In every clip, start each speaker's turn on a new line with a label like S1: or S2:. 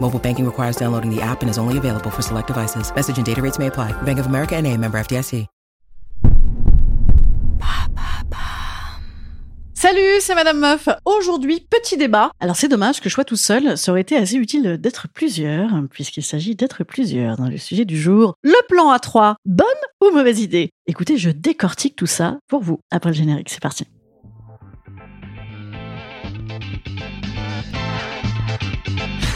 S1: Mobile banking requires downloading the app and is only available for select devices. Message and data rates may apply. Bank of America and a member FDIC.
S2: Salut, c'est Madame Meuf. Aujourd'hui, petit débat. Alors c'est dommage que je sois tout seul, ça aurait été assez utile d'être plusieurs, puisqu'il s'agit d'être plusieurs dans le sujet du jour. Le plan A3, bonne ou mauvaise idée? Écoutez, je décortique tout ça pour vous après le générique, c'est parti.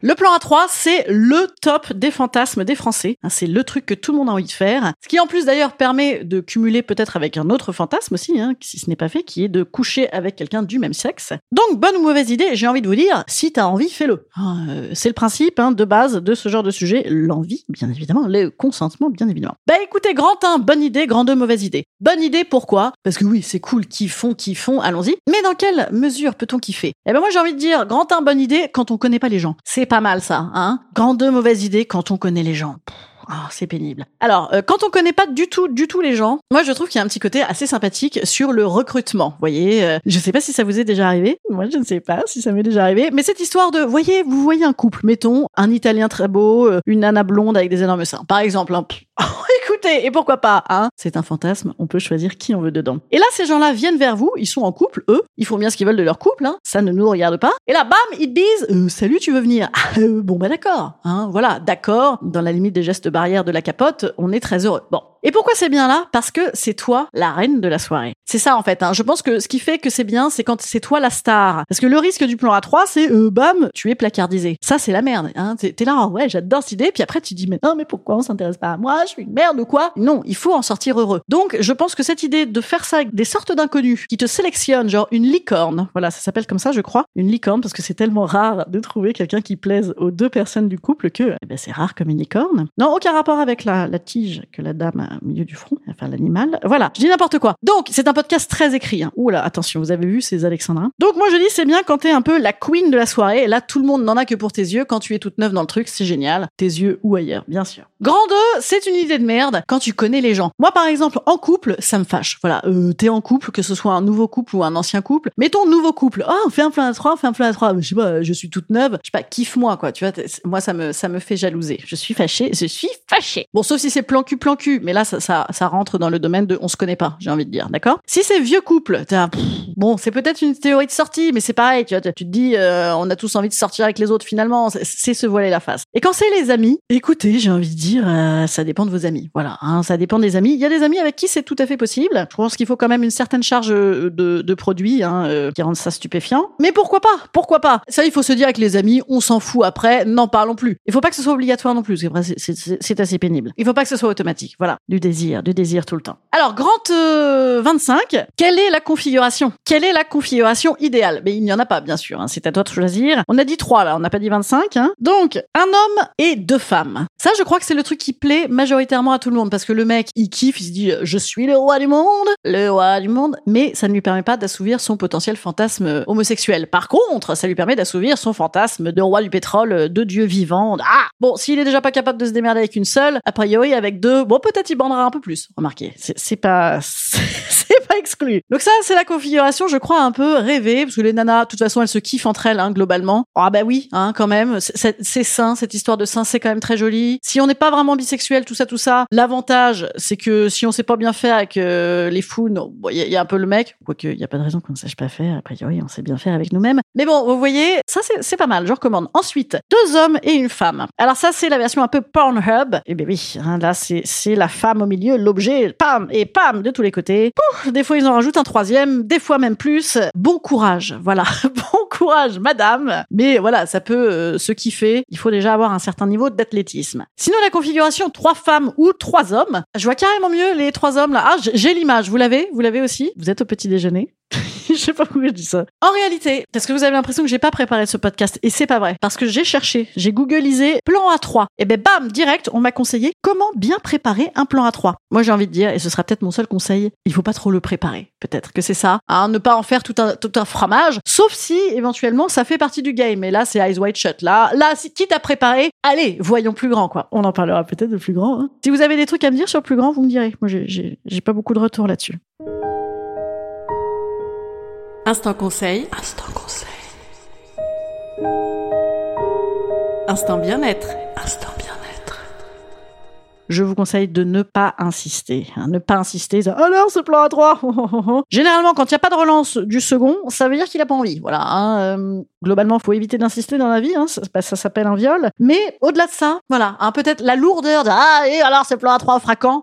S2: Le plan A3, c'est le top des fantasmes des Français. Hein, C'est le truc que tout le monde a envie de faire. Ce qui en plus d'ailleurs permet de cumuler peut-être avec un autre fantasme aussi, hein, si ce n'est pas fait, qui est de coucher avec quelqu'un du même sexe. Donc bonne ou mauvaise idée, j'ai envie de vous dire, si t'as envie, fais-le. Ah, euh, c'est le principe hein, de base de ce genre de sujet, l'envie, bien évidemment, le consentement, bien évidemment. Bah écoutez, grand 1, bonne idée, grand 2, mauvaise idée. Bonne idée, pourquoi? Parce que oui, c'est cool, kiffons, kiffons, allons-y. Mais dans quelle mesure peut-on kiffer? Eh ben moi j'ai envie de dire, grand 1, bonne idée, quand on connaît pas les gens. C'est pas mal ça, hein Grand 2, mauvaise idée, quand on connaît les gens. Ah, c'est pénible. Alors, euh, quand on connaît pas du tout, du tout les gens, moi je trouve qu'il y a un petit côté assez sympathique sur le recrutement. Vous voyez, euh, je sais pas si ça vous est déjà arrivé. Moi, je ne sais pas si ça m'est déjà arrivé. Mais cette histoire de, voyez, vous voyez un couple, mettons un Italien très beau, euh, une nana blonde avec des énormes seins, par exemple. hein. Écoutez, et pourquoi pas, hein. C'est un fantasme, on peut choisir qui on veut dedans. Et là, ces gens-là viennent vers vous, ils sont en couple, eux, ils font bien ce qu'ils veulent de leur couple, hein, ça ne nous regarde pas. Et là, bam, ils te disent, euh, salut, tu veux venir? Ah, euh, Bon, bah d'accord, hein, voilà, d'accord, dans la limite des gestes barrières de la capote, on est très heureux. Bon. Et pourquoi c'est bien là? Parce que c'est toi la reine de la soirée. C'est ça en fait. Hein. Je pense que ce qui fait que c'est bien, c'est quand c'est toi la star. Parce que le risque du plan A3, c'est euh, bam, tu es placardisé. Ça c'est la merde. Hein. T'es là, ouais, j'adore cette idée. Puis après tu dis mais non, mais pourquoi on s'intéresse pas à moi? Je suis une merde ou quoi? Non, il faut en sortir heureux. Donc je pense que cette idée de faire ça avec des sortes d'inconnus qui te sélectionnent, genre une licorne. Voilà, ça s'appelle comme ça, je crois, une licorne parce que c'est tellement rare de trouver quelqu'un qui plaise aux deux personnes du couple que eh ben, c'est rare comme une licorne. Non, aucun rapport avec la, tige que la dame milieu du front, enfin l'animal. Voilà, je dis n'importe quoi. Donc c'est un podcast très écrit. Hein. Oula, attention, vous avez vu ces alexandrins. Donc moi je dis c'est bien quand t'es un peu la queen de la soirée. Là tout le monde n'en a que pour tes yeux. Quand tu es toute neuve dans le truc, c'est génial. Tes yeux ou ailleurs, bien sûr. Grand 2, c'est une idée de merde quand tu connais les gens. Moi par exemple en couple, ça me fâche. Voilà, euh, t'es en couple, que ce soit un nouveau couple ou un ancien couple. Mettons nouveau couple. On fait un plan à trois, on fait un plan à trois. Je sais pas, je suis toute neuve. Je sais pas, kiffe-moi quoi. Tu vois, moi ça me ça me fait jalouser. Je suis fâchée. Je suis fâchée. Bon, sauf si c'est plan cul plan cul, mais là ça ça ça rentre dans le domaine de on se connaît pas. J'ai envie de dire, d'accord? Si c'est vieux couple, pff, bon, c'est peut-être une théorie de sortie, mais c'est pareil. Tu vois, tu te dis, euh, on a tous envie de sortir avec les autres finalement. C'est- se voiler la face. Et quand c'est les amis, écoutez, j'ai envie de dire, euh, ça dépend de vos amis. Voilà, hein, ça dépend des amis. Il y a des amis avec qui c'est tout à fait possible. Je pense qu'il faut quand même une certaine charge euh, de, produits hein, qui rendent ça stupéfiant. Mais pourquoi pas? Pourquoi pas? Ça, il faut se dire avec les amis, on s'en fout après, n'en parlons plus. Il faut pas que ce soit obligatoire non plus, c'est assez pénible. Il faut pas que ce soit automatique. Voilà, du désir, du désir tout le temps. Alors, grand euh, 25, quelle est la configuration? Quelle est la configuration idéale? Mais il n'y en a pas, bien sûr. hein, c'est à toi de choisir. On a dit 3 là, on n'a pas dit 25. Hein. Donc, un homme et deux femmes. Ça, je crois que c'est le truc qui plaît majoritairement à tout le monde, parce que le mec, il kiffe, il se dit, je suis le roi du monde, le roi du monde, mais ça ne lui permet pas d'assouvir son potentiel fantasme homosexuel. Par contre, ça lui permet d'assouvir son fantasme de roi du pétrole, de dieu vivant. Ah Bon, s'il est déjà pas capable de se démerder avec une seule, a priori avec deux, bon, peut-être il bandera un peu plus, remarquez. C'est pas, c'est pas exclu. Donc ça, c'est la configuration, je crois, un peu rêvée, parce que les nanas, de toute façon, elles se kiffent entre elles, hein, globalement. Ah bah oui, hein, quand même. C'est sain, cette histoire de sein, c'est quand même très joli. Si on n'est pas vraiment bisexuel, tout ça, tout ça, l'avantage, c'est que si on sait pas bien faire avec euh, les fous, il y, a- un peu le mec, quoique il y a pas de raison qu'on ne sache pas faire. A priori, on sait bien faire avec nous-mêmes. Mais bon, vous voyez, ça c'est pas mal, je recommande. Ensuite, deux hommes et une femme. Alors ça, c'est la version un peu Pornhub. Et ben oui, hein, là c'est la femme au milieu, l'objet, pam et pam de tous les côtés. Des fois ils en rajoutent un troisième, des fois même plus. Bon courage, voilà, bon courage, madame. Mais voilà, ça peut euh, se kiffer. Il faut déjà avoir un certain niveau d'athlétisme. Sinon, la configuration trois femmes ou trois hommes, je vois carrément mieux les trois hommes là. Ah, j'ai l'image. Vous l'avez Vous l'avez aussi? Vous êtes au petit déjeuner? je sais pas pourquoi je dis ça. En réalité, parce que vous avez l'impression que j'ai pas préparé ce podcast? Et c'est pas vrai parce que j'ai cherché, j'ai googlisé plan A3 et ben bam direct, on m'a conseillé comment bien préparer un plan A3. Moi j'ai envie de dire et ce sera peut-être mon seul conseil, il faut pas trop le préparer. Peut-être que c'est ça, hein, ne pas en faire tout un fromage, sauf si éventuellement ça fait partie du game. Et là c'est eyes wide shut. Là, là, si quitte à préparer, allez, voyons plus grand quoi. On en parlera peut-être de plus grand. hein. Si vous avez des trucs à me dire sur plus grand, vous me direz. Moi j'ai- pas beaucoup de retour là-dessus. Instant conseil. Instant conseil. Instant bien-être. Instant bien-être. Je vous conseille de ne pas insister. hein, ne pas insister. ça, Alors, ce plan à 3 Généralement, quand il n'y a pas de relance du second, ça veut dire qu'il a pas envie. Voilà. hein, euh, globalement, faut éviter d'insister dans la vie. Hein, ça, ça s'appelle un viol. Mais au-delà de ça, voilà. hein, Peut-être la lourdeur de Ah, et alors, ce plan à 3 fraquant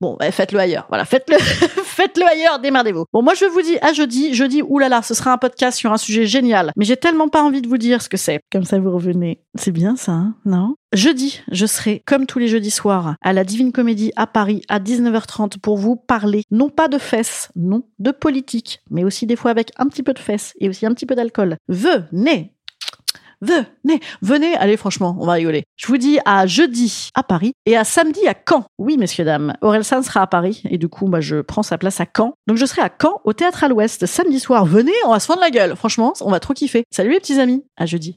S2: Bon, bah, faites-le ailleurs. Voilà, faites-le, faites-le ailleurs, démerdez-vous. Bon, moi, je vous dis à jeudi. Jeudi, oulala, ce sera un podcast sur un sujet génial. Mais j'ai tellement pas envie de vous dire ce que c'est. Comme ça, vous revenez. C'est bien ça, hein non? Jeudi, je serai, comme tous les jeudis soirs, à la Divine Comédie à Paris à 19h30 pour vous parler, non pas de fesses, non, de politique, mais aussi des fois avec un petit peu de fesses et aussi un petit peu d'alcool. Venez Venez, venez, allez franchement, on va rigoler. Je vous dis à jeudi à Paris et à samedi à Caen. Oui, messieurs, dames. Orelsan sera à Paris et du coup, je prends sa place à Caen. Donc je serai à Caen au Théâtre à l'Ouest samedi soir. Venez, on va se fendre la gueule. Franchement, on va trop kiffer. Salut les petits amis, à jeudi.